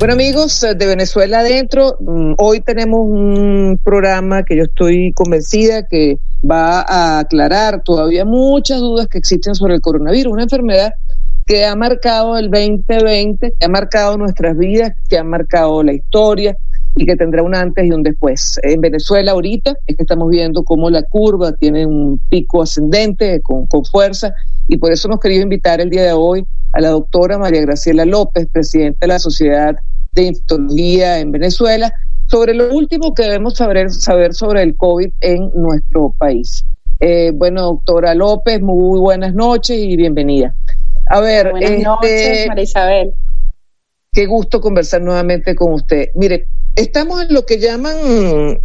Bueno amigos de Venezuela Adentro, mm, hoy tenemos un programa que yo estoy convencida que va a aclarar todavía muchas dudas que existen sobre el coronavirus, una enfermedad que ha marcado el 2020, que ha marcado nuestras vidas, que ha marcado la historia y que tendrá un antes y un después. En Venezuela ahorita es que estamos viendo cómo la curva tiene un pico ascendente con, con fuerza y por eso nos quería invitar el día de hoy a la doctora María Graciela López, presidenta de la Sociedad de Infectología en Venezuela, sobre lo último que debemos saber, saber sobre el COVID en nuestro país. Eh, bueno, doctora López, muy buenas noches y bienvenida. A ver, buenas este, noches, María Isabel. Qué gusto conversar nuevamente con usted. Mire, ¿estamos en lo que llaman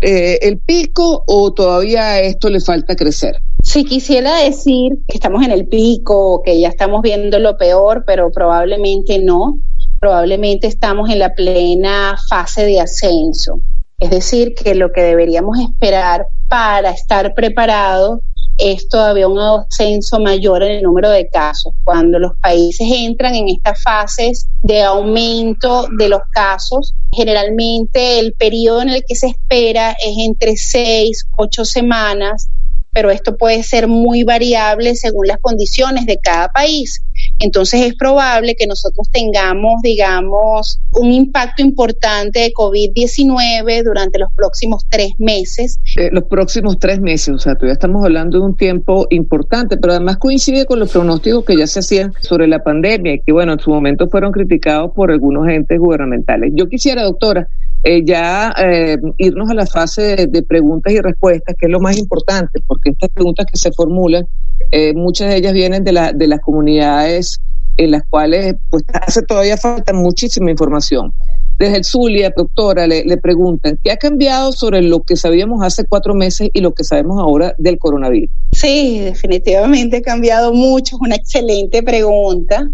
eh, el pico o todavía a esto le falta crecer? Sí, quisiera decir que estamos en el pico, que ya estamos viendo lo peor, pero probablemente no. Probablemente estamos en la plena fase de ascenso. Es decir, que lo que deberíamos esperar para estar preparados es todavía un ascenso mayor en el número de casos. Cuando los países entran en estas fases de aumento de los casos, generalmente el periodo en el que se espera es entre seis, ocho semanas pero esto puede ser muy variable según las condiciones de cada país. Entonces es probable que nosotros tengamos, digamos, un impacto importante de COVID-19 durante los próximos tres meses. Eh, los próximos tres meses, o sea, todavía estamos hablando de un tiempo importante, pero además coincide con los pronósticos que ya se hacían sobre la pandemia y que, bueno, en su momento fueron criticados por algunos entes gubernamentales. Yo quisiera, doctora, eh, ya eh, irnos a la fase de, preguntas y respuestas, que es lo más importante, porque estas preguntas que se formulan, eh, muchas de ellas vienen de, la, de las comunidades en las cuales pues hace todavía falta muchísima información. Desde el Zulia, doctora, le, le preguntan, ¿qué ha cambiado sobre lo que sabíamos hace cuatro meses y lo que sabemos ahora del coronavirus? Sí, definitivamente ha cambiado mucho, es una excelente pregunta.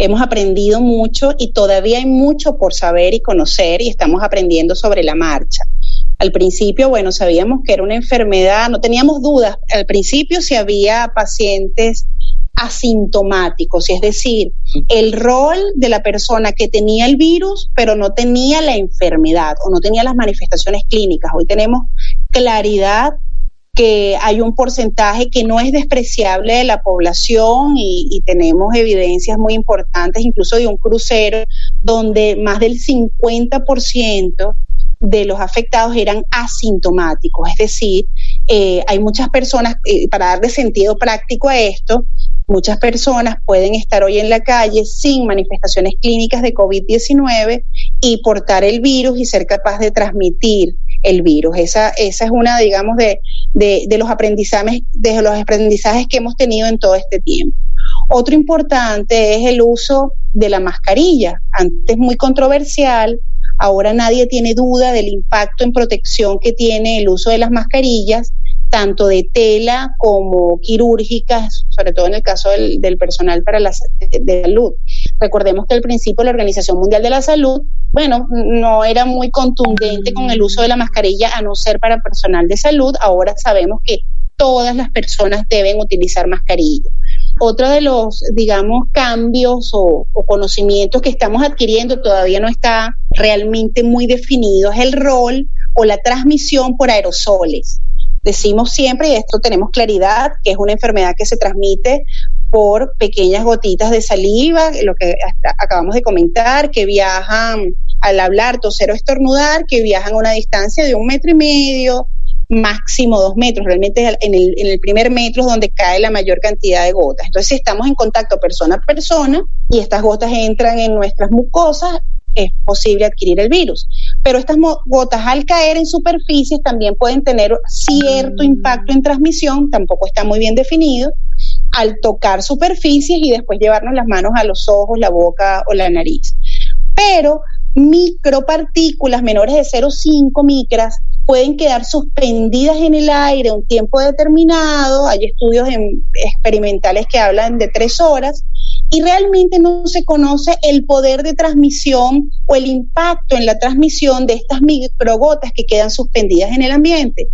Hemos aprendido mucho y todavía hay mucho por saber y conocer y estamos aprendiendo sobre la marcha. Al principio, bueno, sabíamos que era una enfermedad, no teníamos dudas. Al principio si había pacientes asintomáticos, es decir, el rol de la persona que tenía el virus, pero no tenía la enfermedad o no tenía las manifestaciones clínicas. Hoy tenemos claridad que hay un porcentaje que no es despreciable de la población y, tenemos evidencias muy importantes, incluso de un crucero, donde más del 50% de los afectados eran asintomáticos, es decir, eh, hay muchas personas, eh, para darle sentido práctico a esto, muchas personas pueden estar hoy en la calle sin manifestaciones clínicas de COVID-19 y portar el virus y ser capaz de transmitir el virus. Esa, esa es una, digamos, de, de, de, los aprendizajes, de los aprendizajes que hemos tenido en todo este tiempo. Otro importante es el uso de la mascarilla. Antes muy controversial, ahora nadie tiene duda del impacto en protección que tiene el uso de las mascarillas tanto de tela como quirúrgicas, sobre todo en el caso del, personal para la de salud. Recordemos que al principio la Organización Mundial de la Salud, bueno, no era muy contundente con el uso de la mascarilla a no ser para personal de salud. Ahora sabemos que todas las personas deben utilizar mascarilla. Otro de los, digamos, cambios o, o, conocimientos que estamos adquiriendo todavía no está realmente muy definido es el rol o la transmisión por aerosoles. Decimos siempre, y esto tenemos claridad, que es una enfermedad que se transmite por pequeñas gotitas de saliva, lo que acabamos de comentar, que viajan al hablar, toser o estornudar, que viajan a una distancia de un metro y medio, máximo dos metros. Realmente en el, en el primer metro es donde cae la mayor cantidad de gotas. Entonces, si estamos en contacto persona a persona y estas gotas entran en nuestras mucosas, es posible adquirir el virus. Pero estas gotas al caer en superficies también pueden tener cierto impacto en transmisión, tampoco está muy bien definido, al tocar superficies y después llevarnos las manos a los ojos, la boca o la nariz. Pero micropartículas menores de 0,5 micras pueden quedar suspendidas en el aire un tiempo determinado. Hay estudios experimentales que hablan de tres horas y realmente no se conoce el poder de transmisión o el impacto en la transmisión de estas microgotas que quedan suspendidas en el ambiente.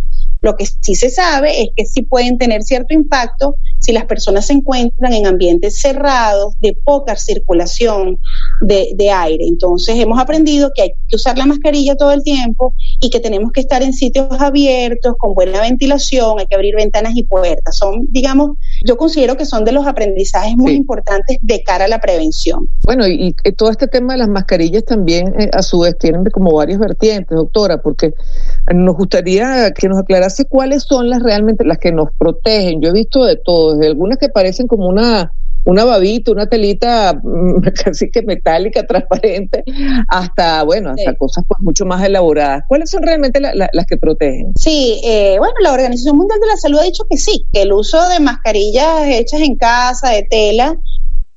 Lo que sí se sabe es que sí pueden tener cierto impacto si las personas se encuentran en ambientes cerrados, de poca circulación de, aire. Entonces hemos aprendido que hay que usar la mascarilla todo el tiempo y que tenemos que estar en sitios abiertos, con buena ventilación, hay que abrir ventanas y puertas. Son, digamos, yo considero que son de los aprendizajes muy importantes de cara a la prevención. Bueno, y, todo este tema de las mascarillas también eh, a su vez tienen como varias vertientes, doctora, porque nos gustaría que nos aclarase cuáles son las realmente las que nos protegen. Yo he visto de todo, desde algunas que parecen como una una babita, una telita mm, casi que metálica, transparente, hasta, bueno, hasta cosas pues mucho más elaboradas. ¿Cuáles son realmente las que protegen? Sí, eh, bueno, la Organización Mundial de la Salud ha dicho que sí, que el uso de mascarillas hechas en casa, de tela,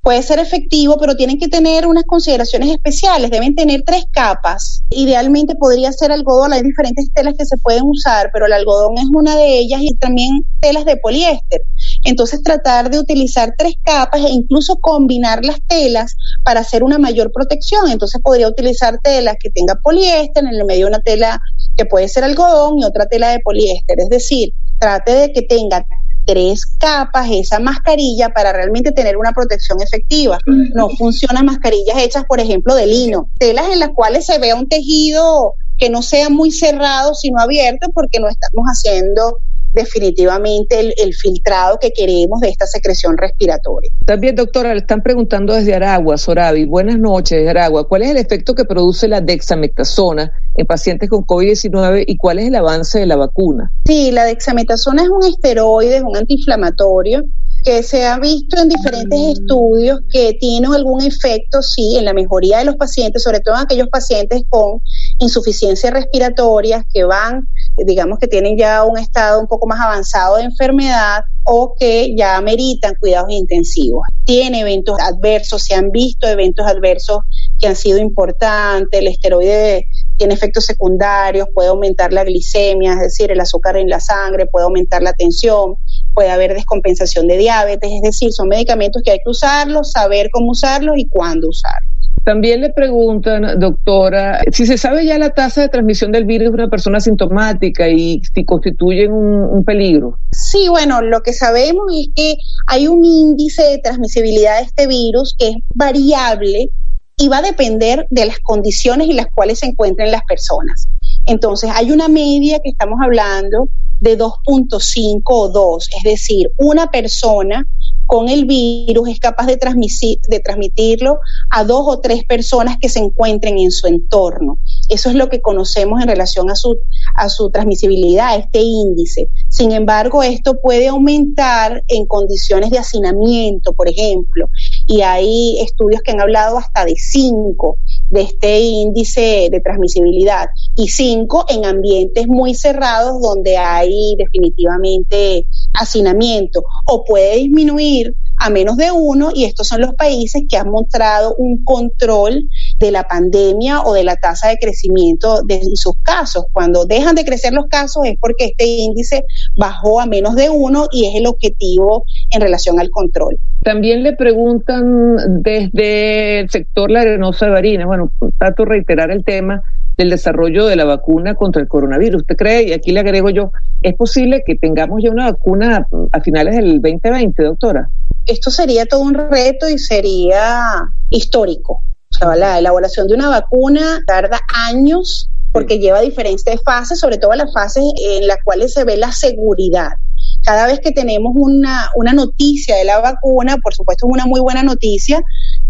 puede ser efectivo, pero tienen que tener unas consideraciones especiales. Deben tener tres capas. Idealmente podría ser algodón. Hay diferentes telas que se pueden usar, pero el algodón es una de ellas y también telas de poliéster. Entonces tratar de utilizar tres capas e incluso combinar las telas para hacer una mayor protección. Entonces podría utilizar telas que tenga poliéster, en el medio una tela que puede ser algodón y otra tela de poliéster. Es decir, trate de que tenga tres capas esa mascarilla para realmente tener una protección efectiva. No funcionan mascarillas hechas, por ejemplo, de lino, telas en las cuales se vea un tejido que no sea muy cerrado, sino abierto, porque no estamos haciendo definitivamente el, filtrado que queremos de esta secreción respiratoria. También, doctora, le están preguntando desde Aragua, Sorabi. Buenas noches, Aragua. ¿Cuál es el efecto que produce la dexametasona en pacientes con COVID-19 y cuál es el avance de la vacuna? Sí, la dexametasona es un esteroide, es un antiinflamatorio que se ha visto en diferentes estudios que tiene algún efecto, sí, en la mejoría de los pacientes, sobre todo en aquellos pacientes con insuficiencia respiratoria que van, digamos que tienen ya un estado un poco más avanzado de enfermedad o que ya ameritan cuidados intensivos. Tiene eventos adversos, se han visto eventos adversos que han sido importantes, el esteroide tiene efectos secundarios, puede aumentar la glicemia, es decir, el azúcar en la sangre, puede aumentar la tensión, puede haber descompensación de diabetes, es decir, son medicamentos que hay que usarlos, saber cómo usarlos y cuándo usarlos. También le preguntan, doctora, si se sabe ya la tasa de transmisión del virus de una persona sintomática y si constituyen un, peligro. Sí, bueno, lo que sabemos es que hay un índice de transmisibilidad de este virus que es variable y va a depender de las condiciones en las cuales se encuentren las personas. Entonces, hay una media que estamos hablando de 2.5 o 2, es decir, una persona con el virus es capaz de, transmitirlo a dos o tres personas que se encuentren en su entorno. Eso es lo que conocemos en relación a su, a su transmisibilidad, este índice. Sin embargo, esto puede aumentar en condiciones de hacinamiento, por ejemplo, y hay estudios que han hablado hasta de 5 de este índice de transmisibilidad y 5 en ambientes muy cerrados donde hay definitivamente hacinamiento o puede disminuir a menos de uno y estos son los países que han mostrado un control de la pandemia o de la tasa de crecimiento de sus casos. Cuando dejan de crecer los casos es porque este índice bajó a menos de uno y es el objetivo en relación al control. También le preguntan desde el sector La Arenosa de Barinas, bueno, trato de reiterar el tema del desarrollo de la vacuna contra el coronavirus. ¿Usted cree, y aquí le agrego yo, es posible que tengamos ya una vacuna a finales del 2020, doctora? Esto sería todo un reto y sería histórico. O sea, la elaboración de una vacuna tarda años porque lleva diferentes fases, sobre todo las fases en las cuales se ve la seguridad cada vez que tenemos una, una noticia de la vacuna, por supuesto es una muy buena noticia,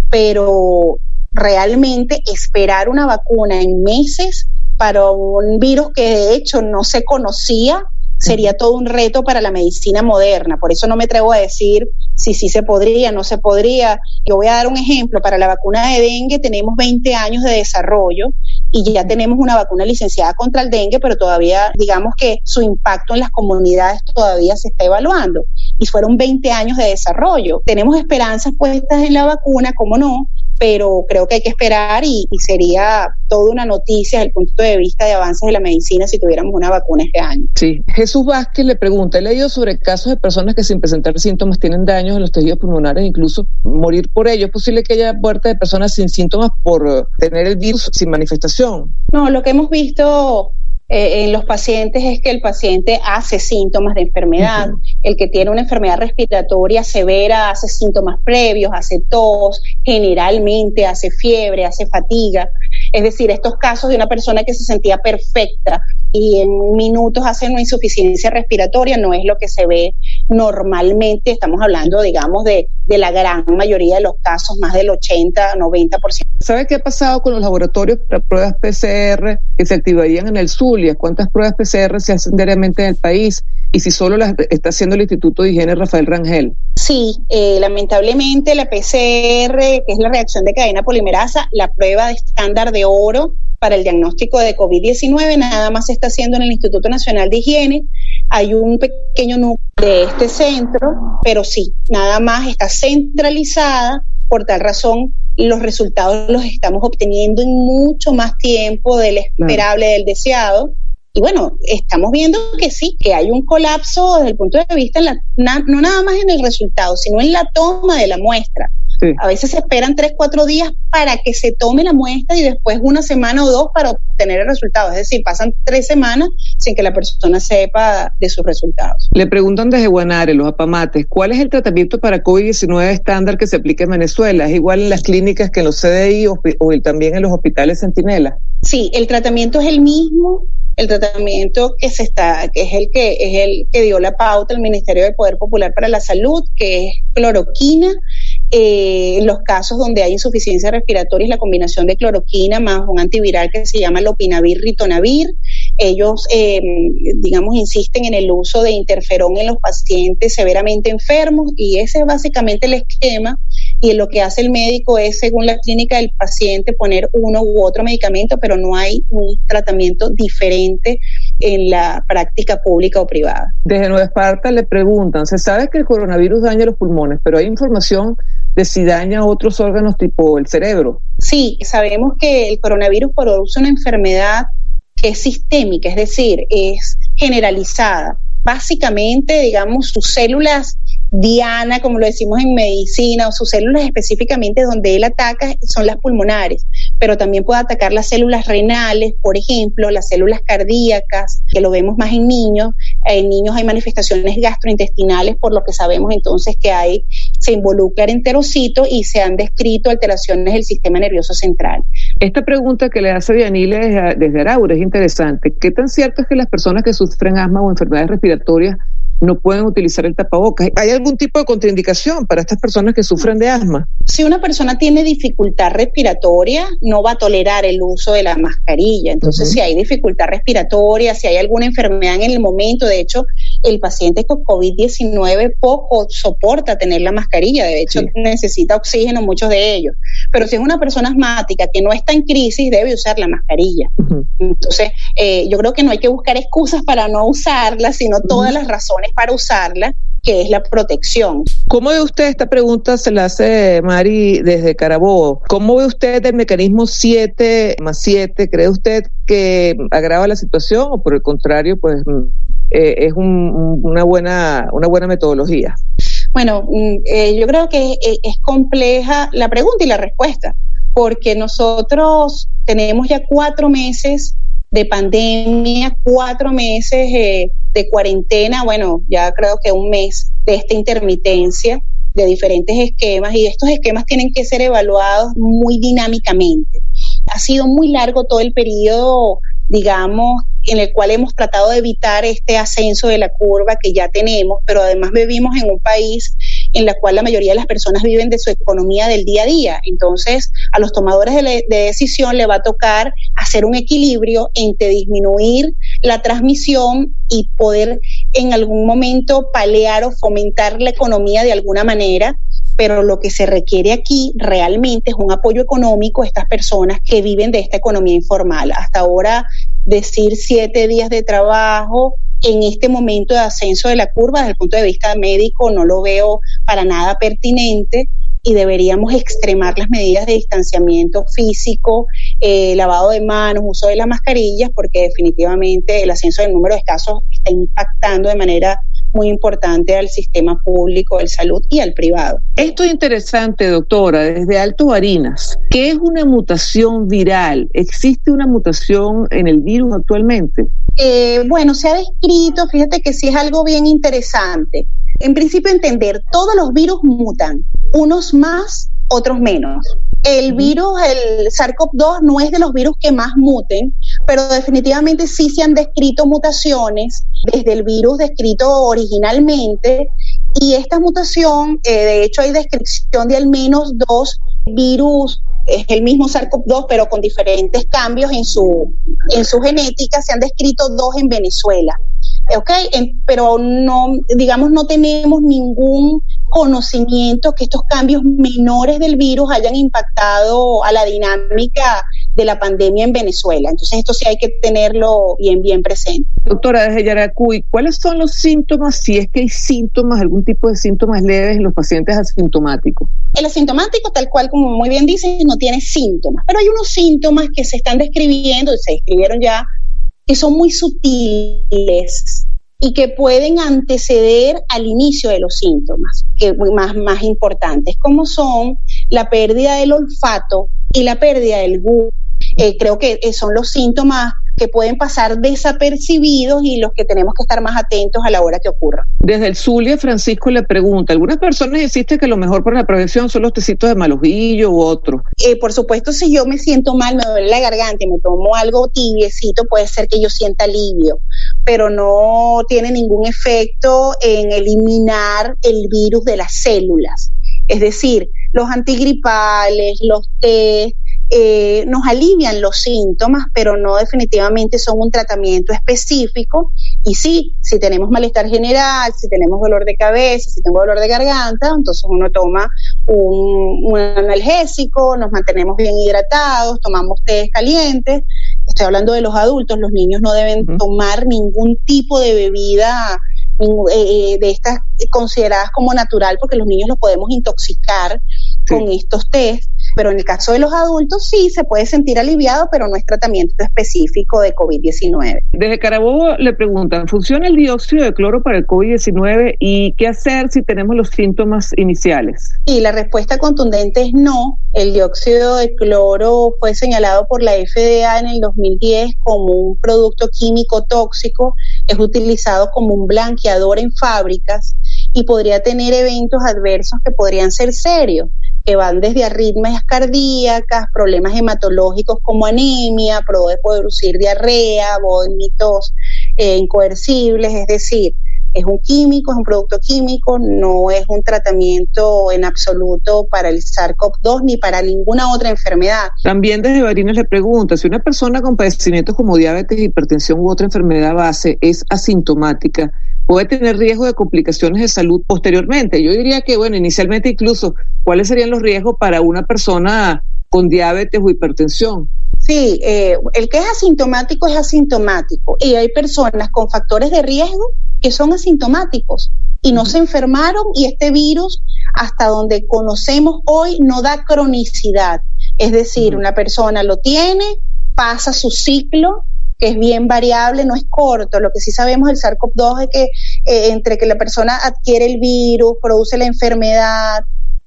pero realmente esperar una vacuna en meses para un virus que de hecho no se conocía sería todo un reto para la medicina moderna. Por eso no me atrevo a decir si sí se podría, no se podría. Yo voy a dar un ejemplo. Para la vacuna de dengue tenemos 20 años de desarrollo y ya tenemos una vacuna licenciada contra el dengue, pero todavía digamos que su impacto en las comunidades todavía se está evaluando. Y fueron 20 años de desarrollo. Tenemos esperanzas puestas en la vacuna, ¿cómo no? Pero creo que hay que esperar y, sería toda una noticia desde el punto de vista de avances de la medicina si tuviéramos una vacuna este año. Sí, Jesús Vázquez le pregunta, he leído sobre casos de personas que sin presentar síntomas tienen daños en los tejidos pulmonares, incluso morir por ello. ¿Es posible que haya muerte de personas sin síntomas por tener el virus sin manifestación? No, lo que hemos visto eh, en los pacientes es que el paciente hace síntomas de enfermedad. El que tiene una enfermedad respiratoria severa hace síntomas previos, hace tos, generalmente hace fiebre, hace fatiga. Es decir, estos casos de una persona que se sentía perfecta y en minutos hace una insuficiencia respiratoria no es lo que se ve normalmente. Estamos hablando, digamos, de, de la gran mayoría de los casos, más del 80, 90%. ¿Sabe qué ha pasado con los laboratorios para pruebas PCR que se activarían en el ¿Cuántas pruebas PCR se hacen diariamente en el país? Y si solo las está haciendo el Instituto de Higiene Rafael Rangel. Sí, eh, lamentablemente la PCR, que es la reacción de cadena polimerasa, la prueba de estándar de oro para el diagnóstico de COVID-19, nada más se está haciendo en el Instituto Nacional de Higiene. Hay un pequeño núcleo de este centro, pero sí, nada más está centralizada. Por tal razón, los resultados los estamos obteniendo en mucho más tiempo del esperable, del deseado. Y bueno, estamos viendo que sí, que hay un colapso desde el punto de vista, no nada más en el resultado, sino en la toma de la muestra. A veces se esperan tres, cuatro días para que se tome la muestra y después una semana o dos para obtener el resultado. Es decir, pasan tres semanas sin que la persona sepa de sus resultados. Le preguntan desde Guanare, los apamates, ¿cuál es el tratamiento para COVID-19 estándar que se aplica en Venezuela? ¿Es igual en las clínicas que en los CDI o, también en los hospitales Centinela? Sí, el tratamiento es el mismo, el tratamiento que se está, que es el que es el que dio la pauta el Ministerio de Poder Popular para la Salud, que es cloroquina, eh, los casos donde hay insuficiencia respiratoria es la combinación de cloroquina más un antiviral que se llama lopinavir ritonavir. Ellos, eh, digamos, insisten en el uso de interferón en los pacientes severamente enfermos y ese es básicamente el esquema y lo que hace el médico es, según la clínica del paciente, poner uno u otro medicamento, pero no hay un tratamiento diferente en la práctica pública o privada. Desde Nueva Esparta le preguntan, se sabe que el coronavirus daña los pulmones, pero hay información de si daña otros órganos tipo el cerebro. Sí, sabemos que el coronavirus produce una enfermedad que es sistémica, es decir, es generalizada. Básicamente, digamos, sus células diana, como lo decimos en medicina, o sus células específicamente donde él ataca son las pulmonares, pero también puede atacar las células renales, por ejemplo, las células cardíacas, que lo vemos más en niños. En niños hay manifestaciones gastrointestinales, por lo que sabemos entonces que hay, se involucra el enterocito y se han descrito alteraciones del sistema nervioso central. Esta pregunta que le hace Dianile desde, desde es interesante. ¿Qué tan cierto es que las personas que sufren asma o enfermedades respiratorias no pueden utilizar el tapabocas. ¿Hay algún tipo de contraindicación para estas personas que sufren de asma? Si una persona tiene dificultad respiratoria, no va a tolerar el uso de la mascarilla. Entonces, si hay dificultad respiratoria, si hay alguna enfermedad en el momento, de hecho, el paciente con COVID-19 poco soporta tener la mascarilla, de hecho, necesita oxígeno muchos de ellos. Pero si es una persona asmática que no está en crisis, debe usar la mascarilla. Entonces, eh, yo creo que no hay que buscar excusas para no usarla, sino todas las razones para usarla, que es la protección. ¿Cómo ve usted esta pregunta? Se la hace Mari desde Carabobo. ¿Cómo ve usted el mecanismo 7 más 7? ¿Cree usted que agrava la situación o por el contrario, pues mm, eh, es una, buena, una buena metodología? Bueno, mm, eh, yo creo que es compleja la pregunta y la respuesta, porque nosotros tenemos ya cuatro meses de pandemia, cuatro meses eh, de cuarentena, bueno, ya creo que un mes de esta intermitencia de diferentes esquemas y estos esquemas tienen que ser evaluados muy dinámicamente. Ha sido muy largo todo el periodo, digamos, en el cual hemos tratado de evitar este ascenso de la curva que ya tenemos, pero además vivimos en un país en la cual la mayoría de las personas viven de su economía del día a día. Entonces, a los tomadores de, decisión le va a tocar hacer un equilibrio entre disminuir la transmisión y poder en algún momento palear o fomentar la economía de alguna manera pero lo que se requiere aquí realmente es un apoyo económico a estas personas que viven de esta economía informal. Hasta ahora decir siete días de trabajo en este momento de ascenso de la curva desde el punto de vista médico no lo veo para nada pertinente y deberíamos extremar las medidas de distanciamiento físico, eh, lavado de manos, uso de las mascarillas, porque definitivamente el ascenso del número de casos está impactando de manera muy importante al sistema público de salud y al privado. Esto es interesante, doctora, desde Alto Barinas. ¿Qué es una mutación viral? ¿Existe una mutación en el virus actualmente? Eh, bueno, se ha descrito, fíjate que sí es algo bien interesante. En principio, entender, todos los virus mutan, unos más, otros menos. El virus, el SARS-CoV-2 no es de los virus que más muten, pero definitivamente sí se han descrito mutaciones desde el virus descrito originalmente. Y esta mutación, eh, de hecho hay descripción de al menos dos virus, es el mismo SARS-CoV-2 pero con diferentes cambios en su, en su genética, se han descrito dos en Venezuela. ¿Ok? pero no, digamos, no tenemos ningún conocimiento que estos cambios menores del virus hayan impactado a la dinámica de la pandemia en Venezuela. Entonces esto sí hay que tenerlo bien, bien presente. Doctora, desde Yaracuy, ¿cuáles son los síntomas, si es que hay síntomas, algún tipo de síntomas leves en los pacientes asintomáticos? El asintomático, tal cual como muy bien dice, no tiene síntomas, pero hay unos síntomas que se están describiendo, se describieron ya que son muy sutiles y que pueden anteceder al inicio de los síntomas, que más, más importantes, como son la pérdida del olfato y la pérdida del gusto. Eh, creo que eh, son los síntomas que pueden pasar desapercibidos y los que tenemos que estar más atentos a la hora que ocurra. Desde el Zulia, Francisco le pregunta, algunas personas insisten que lo mejor para la prevención son los tecitos de malojillo u otros. Eh, por supuesto, si yo me siento mal, me duele la garganta y me tomo algo tibiecito, puede ser que yo sienta alivio, pero no tiene ningún efecto en eliminar el virus de las células. Es decir, los antigripales, los test, eh, nos alivian los síntomas, pero no definitivamente son un tratamiento específico. Y sí, si tenemos malestar general, si tenemos dolor de cabeza, si tengo dolor de garganta, entonces uno toma un, analgésico, nos mantenemos bien hidratados, tomamos té calientes. Estoy hablando de los adultos, los niños no deben tomar ningún tipo de bebida eh, de estas consideradas como natural, porque los niños los podemos intoxicar con estos test pero en el caso de los adultos sí se puede sentir aliviado, pero no es tratamiento específico de COVID-19. Desde Carabobo le preguntan, ¿funciona el dióxido de cloro para el COVID-19 y qué hacer si tenemos los síntomas iniciales? Y la respuesta contundente es no. El dióxido de cloro fue señalado por la FDA en el 2010 como un producto químico tóxico, es utilizado como un blanqueador en fábricas y podría tener eventos adversos que podrían ser serios que van desde arritmias cardíacas, problemas hematológicos como anemia, puede producir diarrea, vómitos eh, incoercibles, es decir, es un químico, es un producto químico, no es un tratamiento en absoluto para el SARS-CoV-2 ni para ninguna otra enfermedad. También desde Barines le pregunta, si una persona con padecimientos como diabetes, hipertensión u otra enfermedad base es asintomática, puede tener riesgo de complicaciones de salud posteriormente. Yo diría que, bueno, inicialmente incluso, ¿cuáles serían los riesgos para una persona con diabetes o hipertensión? Sí, eh, el que es asintomático es asintomático y hay personas con factores de riesgo que son asintomáticos y no se enfermaron y este virus, hasta donde conocemos hoy, no da cronicidad. Es decir, una persona lo tiene, pasa su ciclo que es bien variable, no es corto. Lo que sí sabemos del SARS-CoV-2 es que eh, entre que la persona adquiere el virus, produce la enfermedad,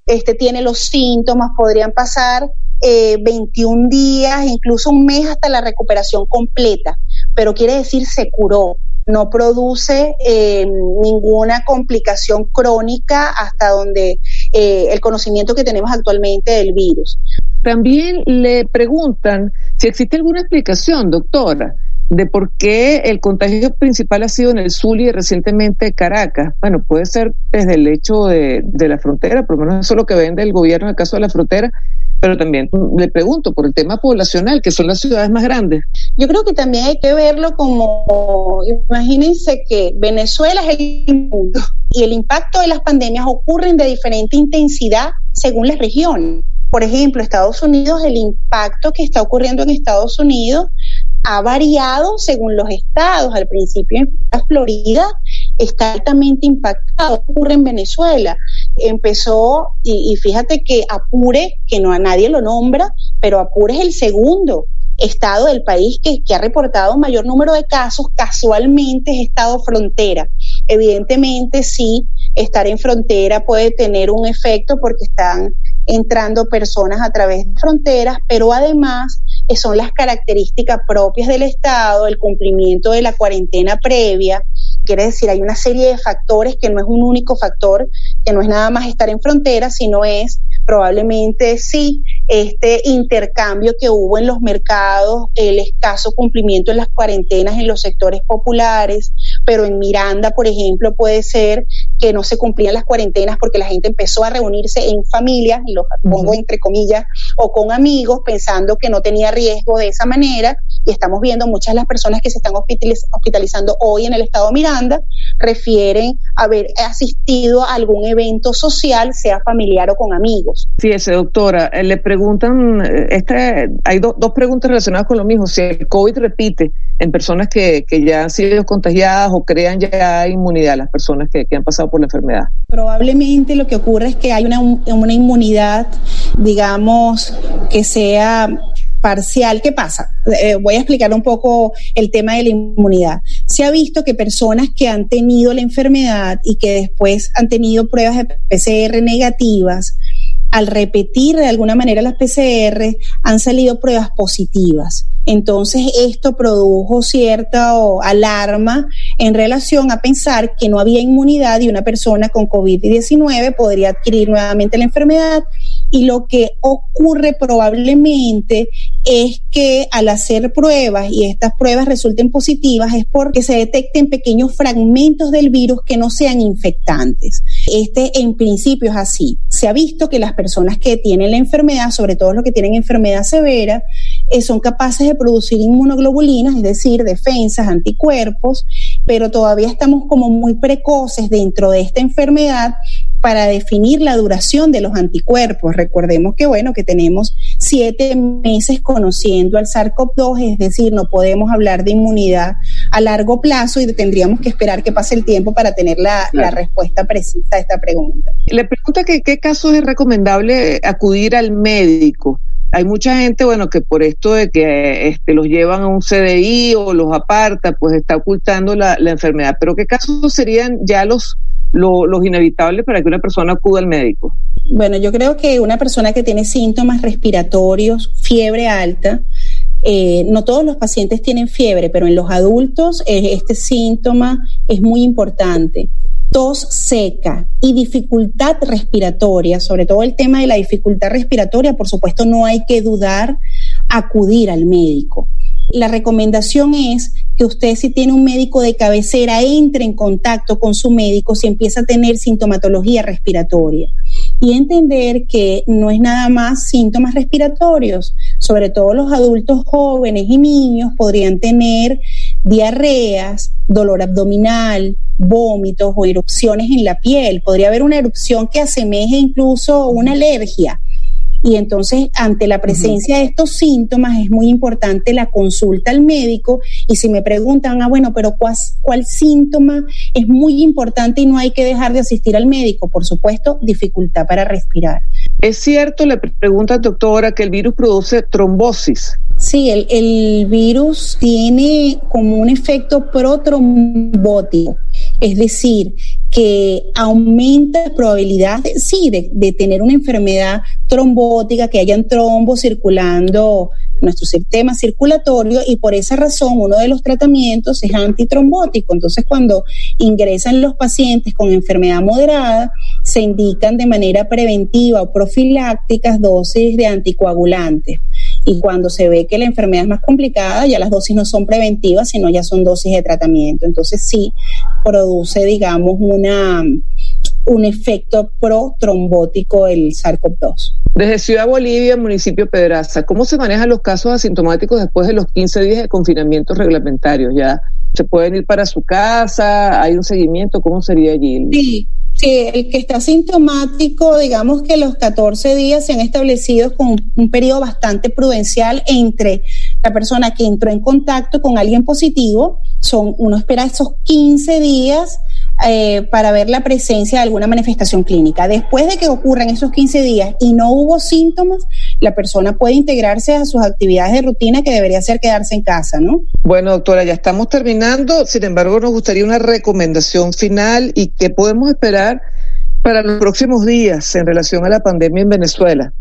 este, tiene los síntomas, podrían pasar eh, 21 días, incluso un mes hasta la recuperación completa, pero quiere decir se curó, no produce eh, ninguna complicación crónica hasta donde eh, el conocimiento que tenemos actualmente del virus. También le preguntan si existe alguna explicación, doctora, de por qué el contagio principal ha sido en el Zulia y recientemente Caracas. Bueno, puede ser desde el hecho de, la frontera, por lo menos eso es lo que vende el gobierno en el caso de la frontera, pero también le pregunto por el tema poblacional, que son las ciudades más grandes. Yo creo que también hay que verlo como, imagínense que Venezuela es el mundo y el impacto de las pandemias ocurren de diferente intensidad según las regiones. Por ejemplo, Estados Unidos, el impacto que está ocurriendo en Estados Unidos ha variado según los estados. Al principio en Florida está altamente impactado, ocurre en Venezuela. empezó, y, fíjate que Apure, que no a nadie lo nombra, pero Apure es el segundo estado del país que, ha reportado mayor número de casos, casualmente es estado frontera. Evidentemente sí, estar en frontera puede tener un efecto porque están entrando personas a través de fronteras, pero además eh, son las características propias del Estado, el cumplimiento de la cuarentena previa, quiere decir, hay una serie de factores que no es un único factor, que no es nada más estar en frontera, sino es probablemente sí este intercambio que hubo en los mercados, el escaso cumplimiento en las cuarentenas en los sectores populares, pero en Miranda, por ejemplo, puede ser que no se cumplían las cuarentenas porque la gente empezó a reunirse en familias, y lo pongo entre comillas, o con amigos, pensando que no tenía riesgo de esa manera, y estamos viendo muchas de las personas que se están hospitalizando hoy en el estado de Miranda refieren haber asistido a algún evento social, sea familiar o con amigos. Fíjese, doctora, eh, le preguntan, eh, este, hay dos preguntas relacionadas con lo mismo, si el COVID repite en personas que, que ya han sido contagiadas o crean ya inmunidad, las personas que, que han pasado por la enfermedad. Probablemente lo que ocurre es que hay una, una inmunidad, digamos, que sea parcial. ¿Qué pasa? Eh, voy a explicar un poco el tema de la inmunidad. Se ha visto que personas que han tenido la enfermedad y que después han tenido pruebas de PCR negativas, al repetir de alguna manera las PCR, han salido pruebas positivas. Entonces esto produjo cierta alarma en relación a pensar que no había inmunidad y una persona con COVID-19 podría adquirir nuevamente la enfermedad y lo que ocurre probablemente es que al hacer pruebas y estas pruebas resulten positivas es porque se detecten pequeños fragmentos del virus que no sean infectantes. Este en principio es así. Se ha visto que las personas que tienen la enfermedad, sobre todo los que tienen enfermedad severa, son capaces de producir inmunoglobulinas, es decir, defensas, anticuerpos, pero todavía estamos como muy precoces dentro de esta enfermedad para definir la duración de los anticuerpos. Recordemos que, bueno, que tenemos siete meses conociendo al SARS-CoV-2, es decir, no podemos hablar de inmunidad a largo plazo y tendríamos que esperar que pase el tiempo para tener la, respuesta precisa a esta pregunta. Le pregunta que qué casos es recomendable acudir al médico hay mucha gente, bueno, que por esto de que este, los llevan a un CDI o los aparta, pues está ocultando la, enfermedad. Pero ¿qué casos serían ya los, los inevitables para que una persona acuda al médico? Bueno, yo creo que una persona que tiene síntomas respiratorios, fiebre alta, eh, no todos los pacientes tienen fiebre, pero en los adultos eh, este síntoma es muy importante tos seca y dificultad respiratoria, sobre todo el tema de la dificultad respiratoria, por supuesto no hay que dudar acudir al médico. La recomendación es que usted si tiene un médico de cabecera entre en contacto con su médico si empieza a tener sintomatología respiratoria y entender que no es nada más síntomas respiratorios, sobre todo los adultos jóvenes y niños podrían tener diarreas, dolor abdominal, vómitos o erupciones en la piel. Podría haber una erupción que asemeje incluso una alergia. Y entonces, ante la presencia de estos síntomas, es muy importante la consulta al médico. Y si me preguntan, ah, bueno, pero ¿cuál, ¿cuál síntoma es muy importante y no hay que dejar de asistir al médico? Por supuesto, dificultad para respirar. Es cierto, le pregunta doctora, que el virus produce trombosis. Sí, el, el virus tiene como un efecto protrombótico, es decir, que aumenta la probabilidad, sí, de, de, tener una enfermedad trombótica, que hayan trombos circulando nuestro sistema circulatorio y por esa razón uno de los tratamientos es antitrombótico. Entonces, cuando ingresan los pacientes con enfermedad moderada, se indican de manera preventiva o profilácticas dosis de anticoagulantes. Y cuando se ve que la enfermedad es más complicada, ya las dosis no son preventivas, sino ya son dosis de tratamiento. Entonces sí produce, digamos, una, un efecto protrombótico el SARS-CoV-2. Desde Ciudad Bolivia, municipio Pedraza, ¿cómo se manejan los casos asintomáticos después de los 15 días de confinamiento reglamentarios? ¿Ya se pueden ir para su casa? ¿Hay un seguimiento? ¿Cómo sería allí? Sí, Sí, el que está sintomático, digamos que los 14 días se han establecido con un periodo bastante prudencial entre persona que entró en contacto con alguien positivo, son uno espera esos 15 días eh, para ver la presencia de alguna manifestación clínica. Después de que ocurran esos 15 días y no hubo síntomas, la persona puede integrarse a sus actividades de rutina que debería ser quedarse en casa, ¿no? Bueno, doctora, ya estamos terminando. Sin embargo, nos gustaría una recomendación final y qué podemos esperar para los próximos días en relación a la pandemia en Venezuela.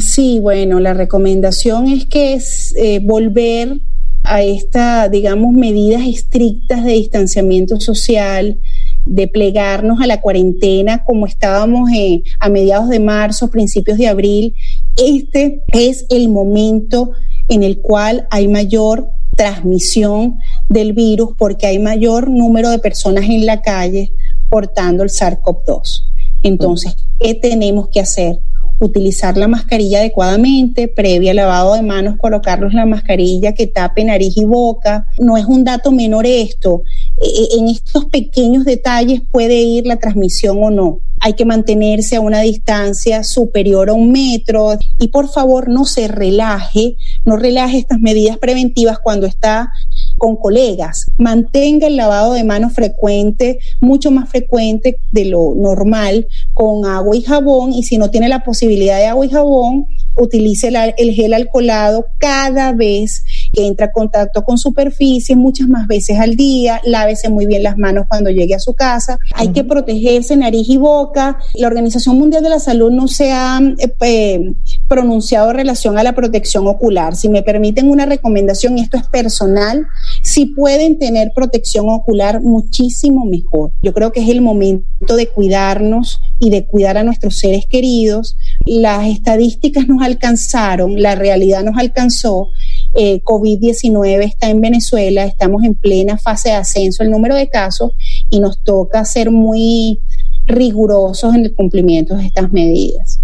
Sí, bueno, la recomendación es que es eh, volver a estas, digamos, medidas estrictas de distanciamiento social, de plegarnos a la cuarentena como estábamos eh, a mediados de marzo, principios de abril. Este es el momento en el cual hay mayor transmisión del virus porque hay mayor número de personas en la calle portando el SARS-CoV-2. Entonces, ¿qué tenemos que hacer? Utilizar la mascarilla adecuadamente, previa lavado de manos, colocarnos la mascarilla que tape nariz y boca. No es un dato menor esto. E, e, en estos pequeños detalles puede ir la transmisión o no. Hay que mantenerse a una distancia superior a un metro y por favor no se relaje, no relaje estas medidas preventivas cuando está con colegas. Mantenga el lavado de manos frecuente, mucho más frecuente de lo normal, con agua y jabón. Y si no tiene la posibilidad de agua y jabón, utilice el gel alcoholado cada vez que entra en contacto con superficies, muchas más veces al día, lávese muy bien las manos cuando llegue a su casa. Hay que protegerse nariz y boca. La Organización Mundial de la Salud no se ha eh, eh, pronunciado en relación a la protección ocular. Si me permiten una recomendación, esto es personal, si pueden tener protección ocular, muchísimo mejor. Yo creo que es el momento de cuidarnos y de cuidar a nuestros seres queridos. Las estadísticas nos alcanzaron, la realidad nos alcanzó eh, COVID-19 está en Venezuela, estamos en plena fase de ascenso el número de casos y nos toca ser muy rigurosos en el cumplimiento de estas medidas.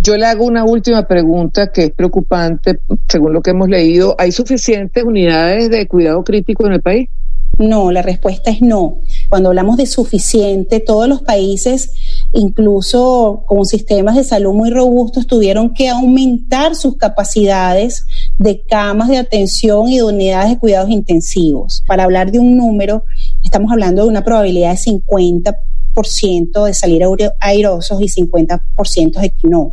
Yo le hago una última pregunta que es preocupante, según lo que hemos leído. ¿Hay suficientes unidades de cuidado crítico en el país? No, la respuesta es no. Cuando hablamos de suficiente, todos los países, incluso con sistemas de salud muy robustos, tuvieron que aumentar sus capacidades de camas de atención y de unidades de cuidados intensivos. Para hablar de un número, estamos hablando de una probabilidad de 50% de salir airosos y 50% de que no.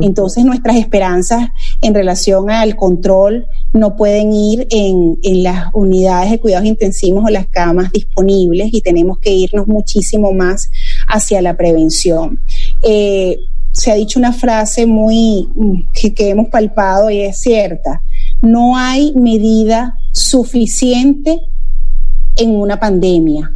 Entonces nuestras esperanzas en relación al control no pueden ir en, las unidades de cuidados intensivos o las camas disponibles y tenemos que irnos muchísimo más hacia la prevención. Eh, se ha dicho una frase muy que, que hemos palpado y es cierta. No hay medida suficiente en una pandemia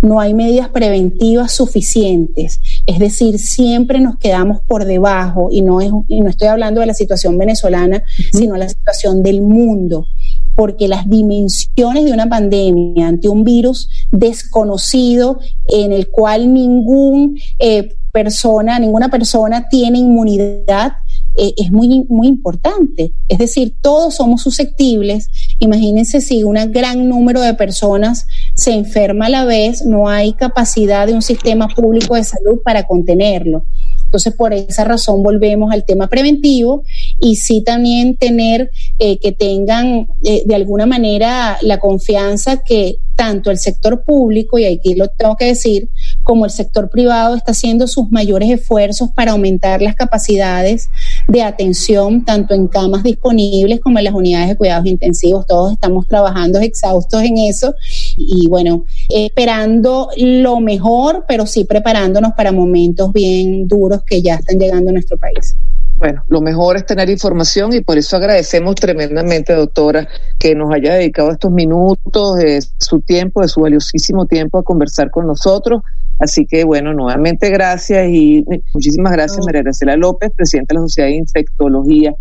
no hay medidas preventivas suficientes. Es decir, siempre nos quedamos por debajo y no, es, y no estoy hablando de la situación venezolana, sino la situación del mundo, porque las dimensiones de una pandemia ante un virus desconocido en el cual ningún eh, persona, ninguna persona tiene inmunidad, eh, es muy, muy importante. Es decir, todos somos susceptibles. Imagínense si un gran número de personas se enferma a la vez, no hay capacidad de un sistema público de salud para contenerlo. Entonces, por esa razón volvemos al tema preventivo y sí también tener eh, que tengan eh, de alguna manera la confianza que tanto el sector público, y aquí lo tengo que decir, como el sector privado está haciendo sus mayores esfuerzos para aumentar las capacidades de atención, tanto en camas disponibles como en las unidades de cuidados intensivos. Todos estamos trabajando exhaustos en eso y bueno, esperando lo mejor, pero sí preparándonos para momentos bien duros que ya están llegando a nuestro país. Bueno, lo mejor es tener información y por eso agradecemos tremendamente, doctora, que nos haya dedicado estos minutos de su tiempo, de su valiosísimo tiempo a conversar con nosotros. Así que, bueno, nuevamente gracias y muchísimas gracias, María Graciela López, presidenta de la Sociedad de Infectología.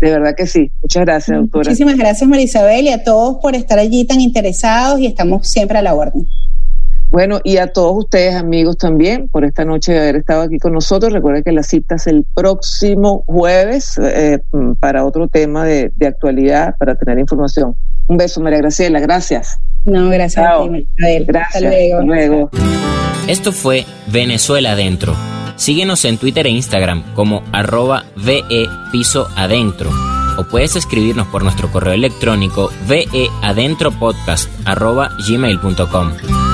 De verdad que sí. Muchas gracias, doctora. Muchísimas gracias, Marisabel, y a todos por estar allí tan interesados y estamos siempre a la orden. Bueno, y a todos ustedes, amigos, también, por esta noche de haber estado aquí con nosotros. Recuerden que la cita es el próximo jueves eh, para otro tema de, actualidad, para tener información. Un beso, María Graciela. Gracias. No, gracias a ti, Gracias. Hasta luego. Esto fue Venezuela Adentro. Síguenos en Twitter e Instagram como arroba VE Piso Adentro. O puedes escribirnos por nuestro correo electrónico veadentropodcast arroba gmail.com.